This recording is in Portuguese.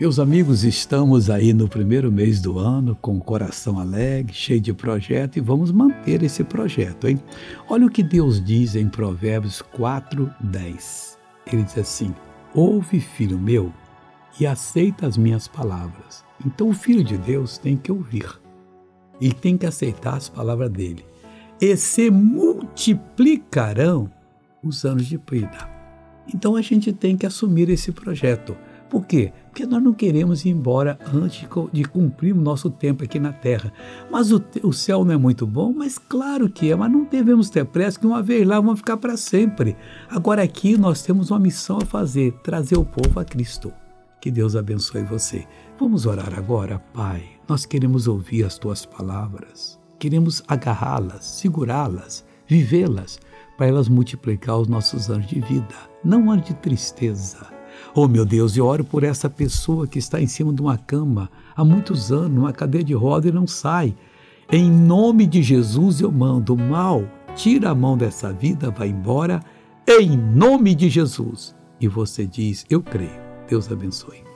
Meus amigos, estamos aí no primeiro mês do ano com o coração alegre, cheio de projeto e vamos manter esse projeto, hein? Olha o que Deus diz em Provérbios 4:10. Ele diz assim: Ouve, filho meu, e aceita as minhas palavras. Então o filho de Deus tem que ouvir e tem que aceitar as palavras dele. E se multiplicarão os anos de vida. Então a gente tem que assumir esse projeto. Por quê? Porque nós não queremos ir embora antes de cumprir o nosso tempo aqui na Terra. Mas o, o céu não é muito bom? Mas claro que é, mas não devemos ter pressa, que uma vez lá vamos ficar para sempre. Agora aqui nós temos uma missão a fazer, trazer o povo a Cristo. Que Deus abençoe você. Vamos orar agora, Pai. Nós queremos ouvir as tuas palavras, queremos agarrá-las, segurá-las, vivê-las, para elas multiplicar os nossos anos de vida, não anos de tristeza Oh meu Deus, eu oro por essa pessoa que está em cima de uma cama há muitos anos, numa cadeira de roda e não sai. Em nome de Jesus eu mando mal, tira a mão dessa vida, vai embora, em nome de Jesus. E você diz: Eu creio. Deus abençoe.